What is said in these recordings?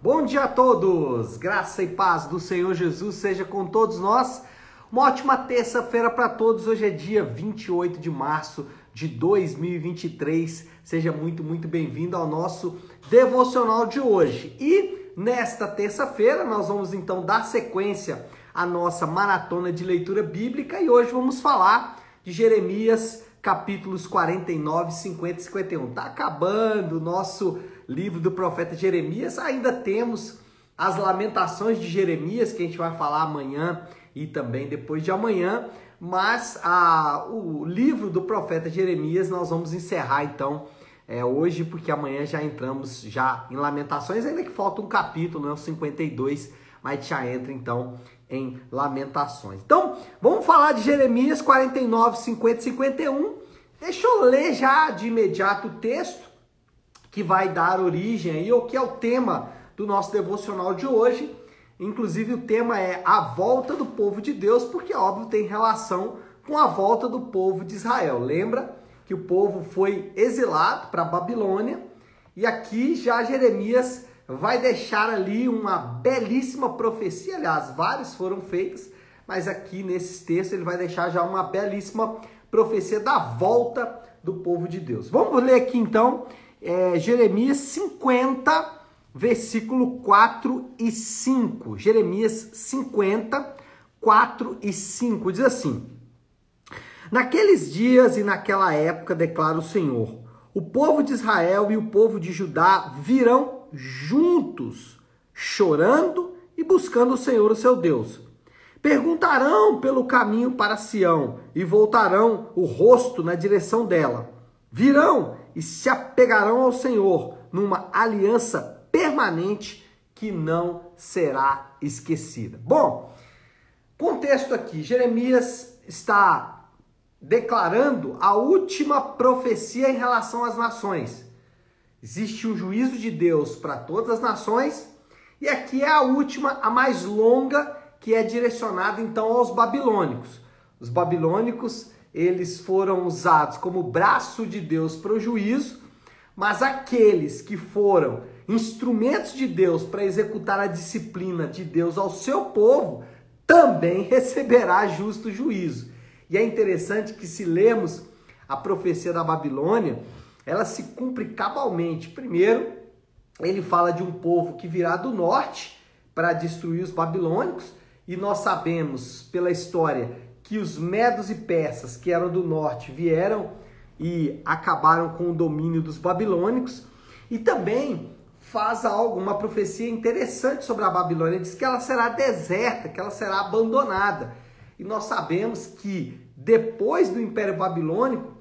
Bom dia a todos! Graça e paz do Senhor Jesus seja com todos nós. Uma ótima terça-feira para todos. Hoje é dia 28 de março de 2023. Seja muito, muito bem-vindo ao nosso devocional de hoje. E nesta terça-feira nós vamos então dar sequência à nossa maratona de leitura bíblica e hoje vamos falar de Jeremias capítulos 49, 50 e 51. Tá acabando o nosso livro do profeta Jeremias. Ainda temos as lamentações de Jeremias, que a gente vai falar amanhã e também depois de amanhã. Mas a, o livro do profeta Jeremias nós vamos encerrar então é, hoje, porque amanhã já entramos já em Lamentações, ainda que falta um capítulo, né, o 52, mas já entra então em Lamentações. Então, vamos falar de Jeremias 49, 50 e 51. Deixa eu ler já de imediato o texto que vai dar origem aí, ou que é o tema do nosso devocional de hoje. Inclusive o tema é a volta do povo de Deus, porque óbvio tem relação com a volta do povo de Israel. Lembra que o povo foi exilado para a Babilônia e aqui já Jeremias vai deixar ali uma belíssima profecia, aliás, várias foram feitas, mas aqui nesses textos ele vai deixar já uma belíssima profecia da volta do povo de Deus. Vamos ler aqui então é, Jeremias 50, versículo 4 e 5. Jeremias 50, 4 e 5 diz assim: Naqueles dias e naquela época, declara o Senhor, o povo de Israel e o povo de Judá virão juntos, chorando e buscando o Senhor, o seu Deus. Perguntarão pelo caminho para Sião e voltarão o rosto na direção dela. Virão e se apegarão ao Senhor numa aliança permanente que não será esquecida. Bom, contexto aqui: Jeremias está declarando a última profecia em relação às nações. Existe um juízo de Deus para todas as nações, e aqui é a última, a mais longa, que é direcionada então aos babilônicos. Os babilônicos eles foram usados como braço de Deus para o juízo, mas aqueles que foram instrumentos de Deus para executar a disciplina de Deus ao seu povo, também receberá justo juízo. E é interessante que se lemos a profecia da Babilônia, ela se cumpre cabalmente. Primeiro, ele fala de um povo que virá do norte para destruir os babilônicos, e nós sabemos pela história que os medos e persas, que eram do norte, vieram e acabaram com o domínio dos babilônicos. E também faz algo, uma profecia interessante sobre a Babilônia, diz que ela será deserta, que ela será abandonada. E nós sabemos que depois do Império Babilônico,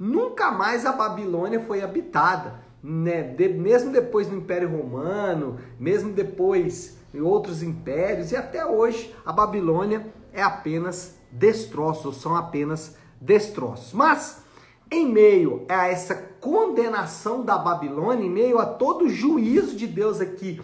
nunca mais a Babilônia foi habitada. Né? De, mesmo depois do Império Romano, mesmo depois de outros impérios, e até hoje a Babilônia é apenas destroços, são apenas destroços. Mas, em meio a essa condenação da Babilônia, em meio a todo o juízo de Deus aqui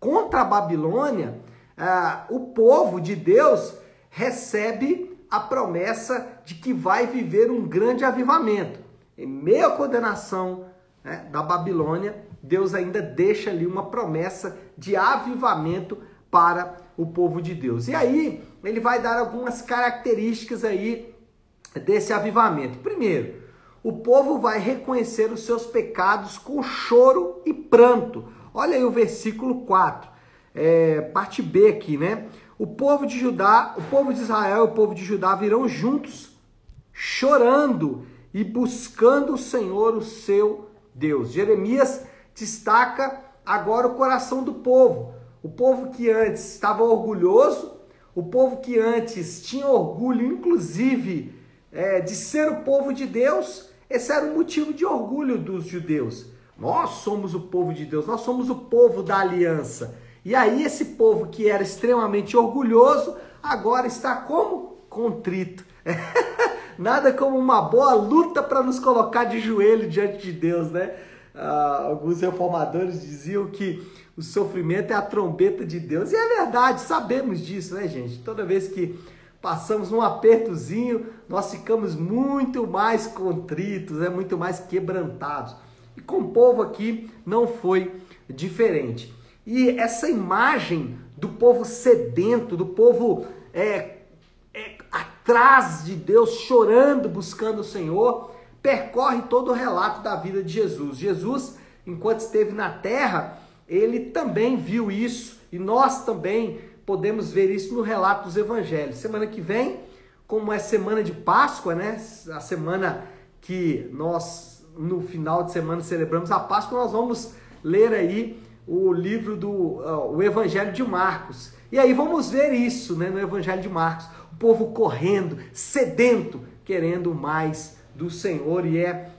contra a Babilônia, uh, o povo de Deus recebe a promessa de que vai viver um grande avivamento. Em meio à condenação né, da Babilônia, Deus ainda deixa ali uma promessa de avivamento para o povo de Deus. E aí, ele vai dar algumas características aí desse avivamento. Primeiro, o povo vai reconhecer os seus pecados com choro e pranto. Olha aí o versículo 4, é, parte B aqui, né? O povo de Judá, o povo de Israel e o povo de Judá virão juntos, chorando e buscando o Senhor, o seu Deus. Jeremias destaca agora o coração do povo. O povo que antes estava orgulhoso, o povo que antes tinha orgulho, inclusive, é, de ser o povo de Deus, esse era um motivo de orgulho dos judeus. Nós somos o povo de Deus, nós somos o povo da aliança. E aí, esse povo que era extremamente orgulhoso, agora está como? Contrito. Nada como uma boa luta para nos colocar de joelho diante de Deus, né? Ah, alguns reformadores diziam que o sofrimento é a trombeta de Deus. E é verdade, sabemos disso, né, gente? Toda vez que passamos um apertozinho, nós ficamos muito mais contritos, né? muito mais quebrantados. E com o povo aqui não foi diferente. E essa imagem do povo sedento, do povo é, é, atrás de Deus, chorando, buscando o Senhor, percorre todo o relato da vida de Jesus. Jesus, enquanto esteve na terra, ele também viu isso e nós também podemos ver isso no relato dos evangelhos. Semana que vem, como é semana de Páscoa, né? A semana que nós no final de semana celebramos a Páscoa, nós vamos ler aí o livro do uh, o Evangelho de Marcos. E aí vamos ver isso, né, no Evangelho de Marcos, o povo correndo, sedento, querendo mais do Senhor e é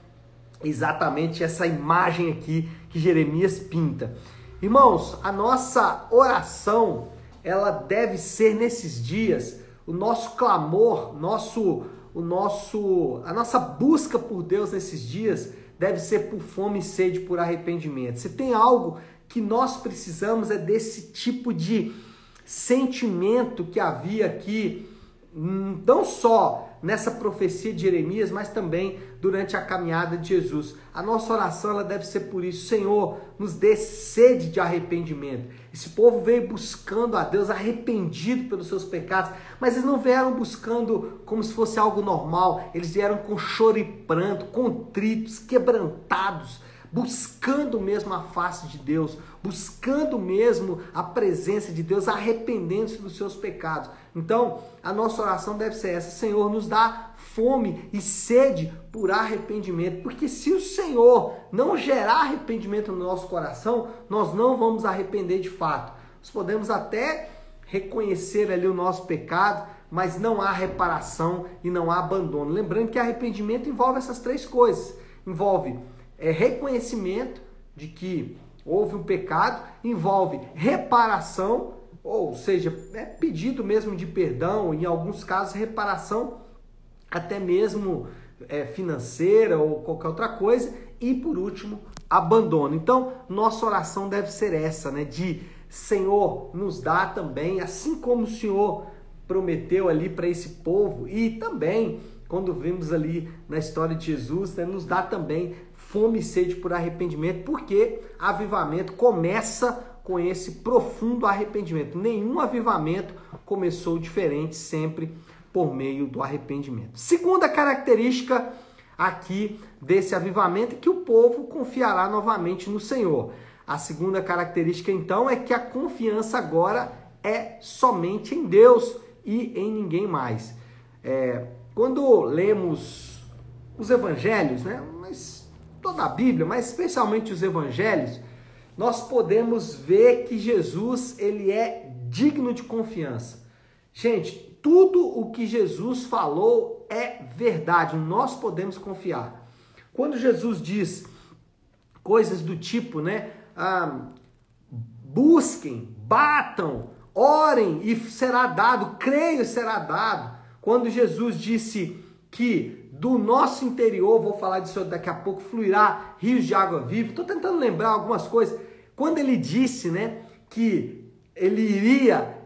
exatamente essa imagem aqui que Jeremias pinta. Irmãos, a nossa oração, ela deve ser nesses dias o nosso clamor, nosso o nosso a nossa busca por Deus nesses dias deve ser por fome e sede por arrependimento. Se tem algo que nós precisamos é desse tipo de sentimento que havia aqui, hum, não só nessa profecia de Jeremias, mas também durante a caminhada de Jesus. A nossa oração ela deve ser por isso, Senhor, nos dê sede de arrependimento. Esse povo veio buscando a Deus arrependido pelos seus pecados, mas eles não vieram buscando como se fosse algo normal, eles vieram com choro e pranto, contritos, quebrantados, buscando mesmo a face de Deus, buscando mesmo a presença de Deus, arrependendo-se dos seus pecados. Então, a nossa oração deve ser essa: Senhor, nos dá fome e sede por arrependimento, porque se o Senhor não gerar arrependimento no nosso coração, nós não vamos arrepender de fato. Nós podemos até reconhecer ali o nosso pecado, mas não há reparação e não há abandono. Lembrando que arrependimento envolve essas três coisas: envolve é reconhecimento de que houve um pecado, envolve reparação, ou seja, é pedido mesmo de perdão, em alguns casos reparação até mesmo é, financeira ou qualquer outra coisa, e por último, abandono. Então, nossa oração deve ser essa, né? De Senhor, nos dá também, assim como o Senhor prometeu ali para esse povo, e também quando vimos ali na história de Jesus, né, nos dá também fome e sede por arrependimento, porque avivamento começa com esse profundo arrependimento. Nenhum avivamento começou diferente, sempre por meio do arrependimento. Segunda característica aqui desse avivamento é que o povo confiará novamente no Senhor. A segunda característica, então, é que a confiança agora é somente em Deus e em ninguém mais. É, quando lemos os evangelhos, né, mas toda a Bíblia, mas especialmente os evangelhos, nós podemos ver que Jesus, ele é digno de confiança. Gente, tudo o que Jesus falou é verdade, nós podemos confiar. Quando Jesus diz coisas do tipo, né, ah, busquem, batam, orem e será dado, creio será dado. Quando Jesus disse que do nosso interior, vou falar disso daqui a pouco, fluirá rios de água viva. Estou tentando lembrar algumas coisas. Quando ele disse, né, que ele iria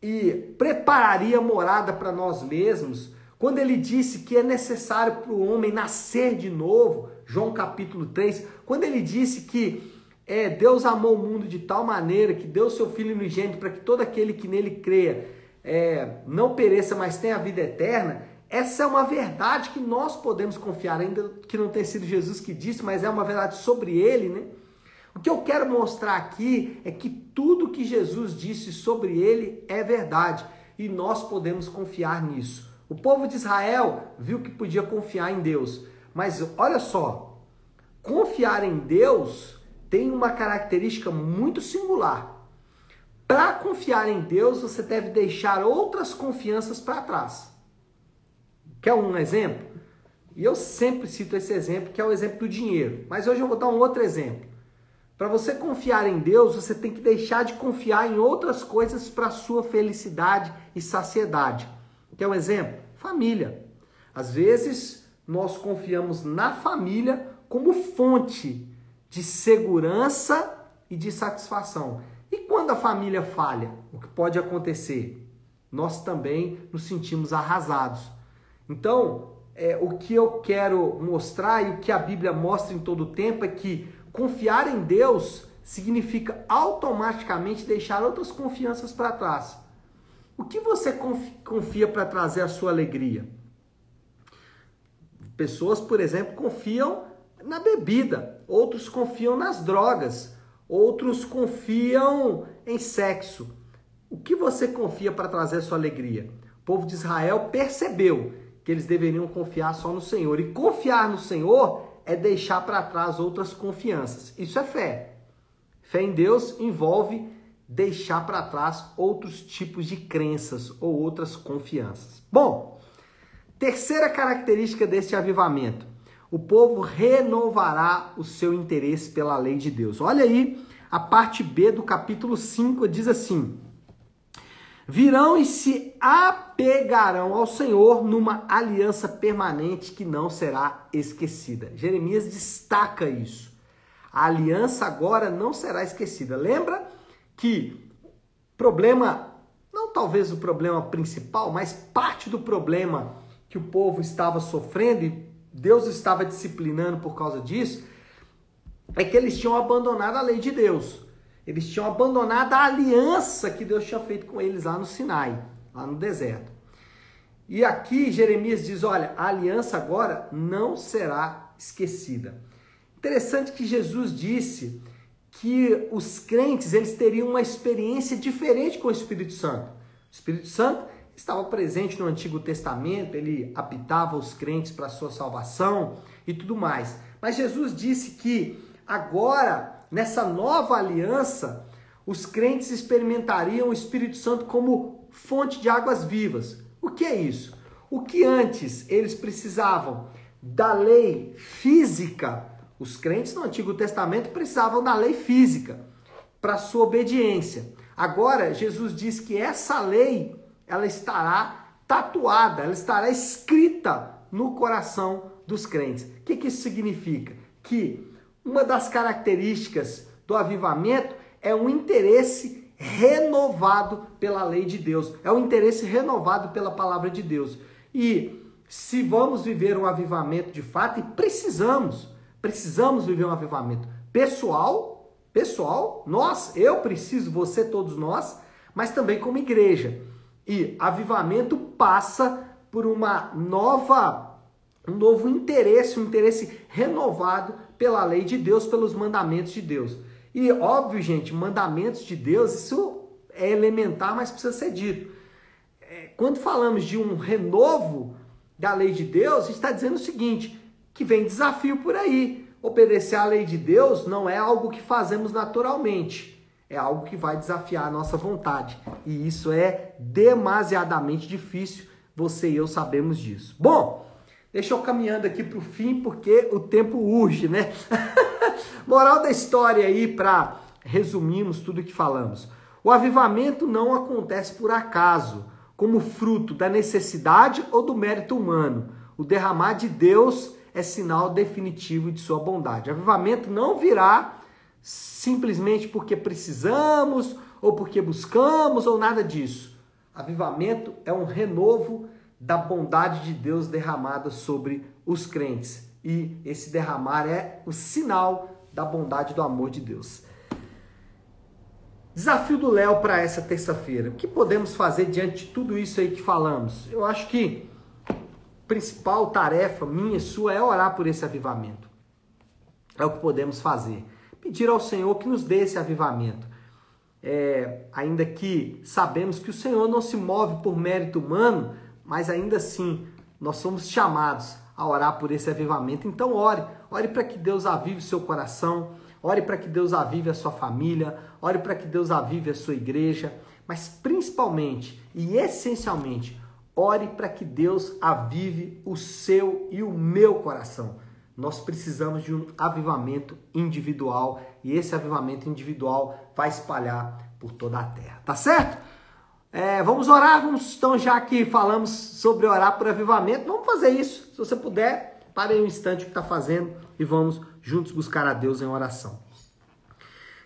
e prepararia morada para nós mesmos, quando ele disse que é necessário para o homem nascer de novo, João capítulo 3, quando ele disse que é, Deus amou o mundo de tal maneira que deu seu Filho unigênito para que todo aquele que nele creia é, não pereça, mas tenha a vida eterna, essa é uma verdade que nós podemos confiar, ainda que não tenha sido Jesus que disse, mas é uma verdade sobre ele, né? O que eu quero mostrar aqui é que tudo que Jesus disse sobre ele é verdade e nós podemos confiar nisso. O povo de Israel viu que podia confiar em Deus, mas olha só, confiar em Deus tem uma característica muito singular. Para confiar em Deus, você deve deixar outras confianças para trás. Quer um exemplo? E eu sempre cito esse exemplo, que é o exemplo do dinheiro. Mas hoje eu vou dar um outro exemplo. Para você confiar em Deus, você tem que deixar de confiar em outras coisas para sua felicidade e saciedade. Quer um exemplo? Família. Às vezes, nós confiamos na família como fonte de segurança e de satisfação. E quando a família falha, o que pode acontecer? Nós também nos sentimos arrasados. Então, é, o que eu quero mostrar e o que a Bíblia mostra em todo o tempo é que confiar em Deus significa automaticamente deixar outras confianças para trás. O que você confia para trazer a sua alegria? Pessoas, por exemplo, confiam na bebida, outros confiam nas drogas, outros confiam em sexo. O que você confia para trazer a sua alegria? O povo de Israel percebeu que eles deveriam confiar só no Senhor. E confiar no Senhor é deixar para trás outras confianças. Isso é fé. Fé em Deus envolve deixar para trás outros tipos de crenças ou outras confianças. Bom, terceira característica deste avivamento: o povo renovará o seu interesse pela lei de Deus. Olha aí, a parte B do capítulo 5 diz assim: Virão e se apegarão ao Senhor numa aliança permanente que não será esquecida. Jeremias destaca isso. A aliança agora não será esquecida. Lembra que problema, não talvez o problema principal, mas parte do problema que o povo estava sofrendo e Deus estava disciplinando por causa disso, é que eles tinham abandonado a lei de Deus. Eles tinham abandonado a aliança que Deus tinha feito com eles lá no Sinai, lá no deserto. E aqui Jeremias diz: olha, a aliança agora não será esquecida. Interessante que Jesus disse que os crentes eles teriam uma experiência diferente com o Espírito Santo. O Espírito Santo estava presente no Antigo Testamento, ele apitava os crentes para sua salvação e tudo mais. Mas Jesus disse que agora, nessa nova aliança, os crentes experimentariam o Espírito Santo como fonte de águas vivas. O que é isso? O que antes eles precisavam da lei física os crentes no Antigo Testamento precisavam da lei física para sua obediência. Agora, Jesus diz que essa lei, ela estará tatuada, ela estará escrita no coração dos crentes. O que, que isso significa? Que uma das características do avivamento é um interesse renovado pela lei de Deus, é um interesse renovado pela palavra de Deus. E se vamos viver um avivamento de fato, e precisamos, Precisamos viver um avivamento pessoal, pessoal, nós, eu preciso, você, todos nós, mas também como igreja. E avivamento passa por uma nova, um novo interesse, um interesse renovado pela lei de Deus, pelos mandamentos de Deus. E óbvio, gente, mandamentos de Deus, isso é elementar, mas precisa ser dito. É, quando falamos de um renovo da lei de Deus, está dizendo o seguinte: que vem desafio por aí. Obedecer à lei de Deus não é algo que fazemos naturalmente, é algo que vai desafiar a nossa vontade. E isso é demasiadamente difícil, você e eu sabemos disso. Bom, deixa eu caminhando aqui para o fim, porque o tempo urge, né? Moral da história aí, para resumirmos tudo que falamos. O avivamento não acontece por acaso, como fruto da necessidade ou do mérito humano. O derramar de Deus é sinal definitivo de sua bondade. Avivamento não virá simplesmente porque precisamos ou porque buscamos ou nada disso. Avivamento é um renovo da bondade de Deus derramada sobre os crentes. E esse derramar é o sinal da bondade do amor de Deus. Desafio do Léo para essa terça-feira. O que podemos fazer diante de tudo isso aí que falamos? Eu acho que principal tarefa minha e sua é orar por esse avivamento. É o que podemos fazer. Pedir ao Senhor que nos dê esse avivamento. É, ainda que sabemos que o Senhor não se move por mérito humano, mas ainda assim nós somos chamados a orar por esse avivamento. Então ore, ore para que Deus avive o seu coração, ore para que Deus avive a sua família, ore para que Deus avive a sua igreja, mas principalmente e essencialmente, Ore para que Deus avive o seu e o meu coração. Nós precisamos de um avivamento individual e esse avivamento individual vai espalhar por toda a terra, tá certo? É, vamos orar, vamos, então já que falamos sobre orar por avivamento, vamos fazer isso. Se você puder, pare um instante o que está fazendo e vamos juntos buscar a Deus em oração.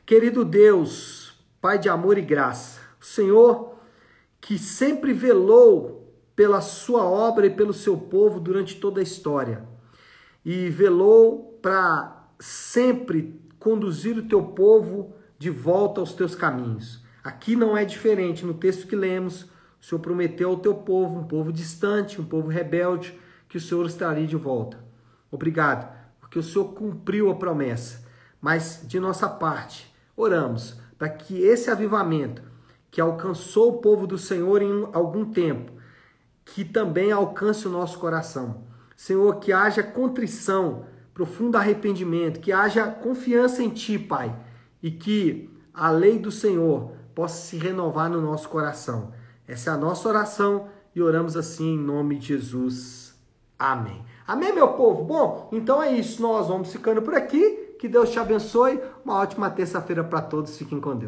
Querido Deus, Pai de amor e graça, o Senhor que sempre velou pela sua obra e pelo seu povo durante toda a história. E velou para sempre conduzir o teu povo de volta aos teus caminhos. Aqui não é diferente. No texto que lemos, o Senhor prometeu ao teu povo, um povo distante, um povo rebelde, que o Senhor estaria de volta. Obrigado, porque o Senhor cumpriu a promessa. Mas de nossa parte, oramos para que esse avivamento que alcançou o povo do Senhor em algum tempo, que também alcance o nosso coração. Senhor, que haja contrição, profundo arrependimento, que haja confiança em Ti, Pai, e que a lei do Senhor possa se renovar no nosso coração. Essa é a nossa oração e oramos assim em nome de Jesus. Amém. Amém, meu povo? Bom, então é isso. Nós vamos ficando por aqui. Que Deus te abençoe. Uma ótima terça-feira para todos. Fiquem com Deus.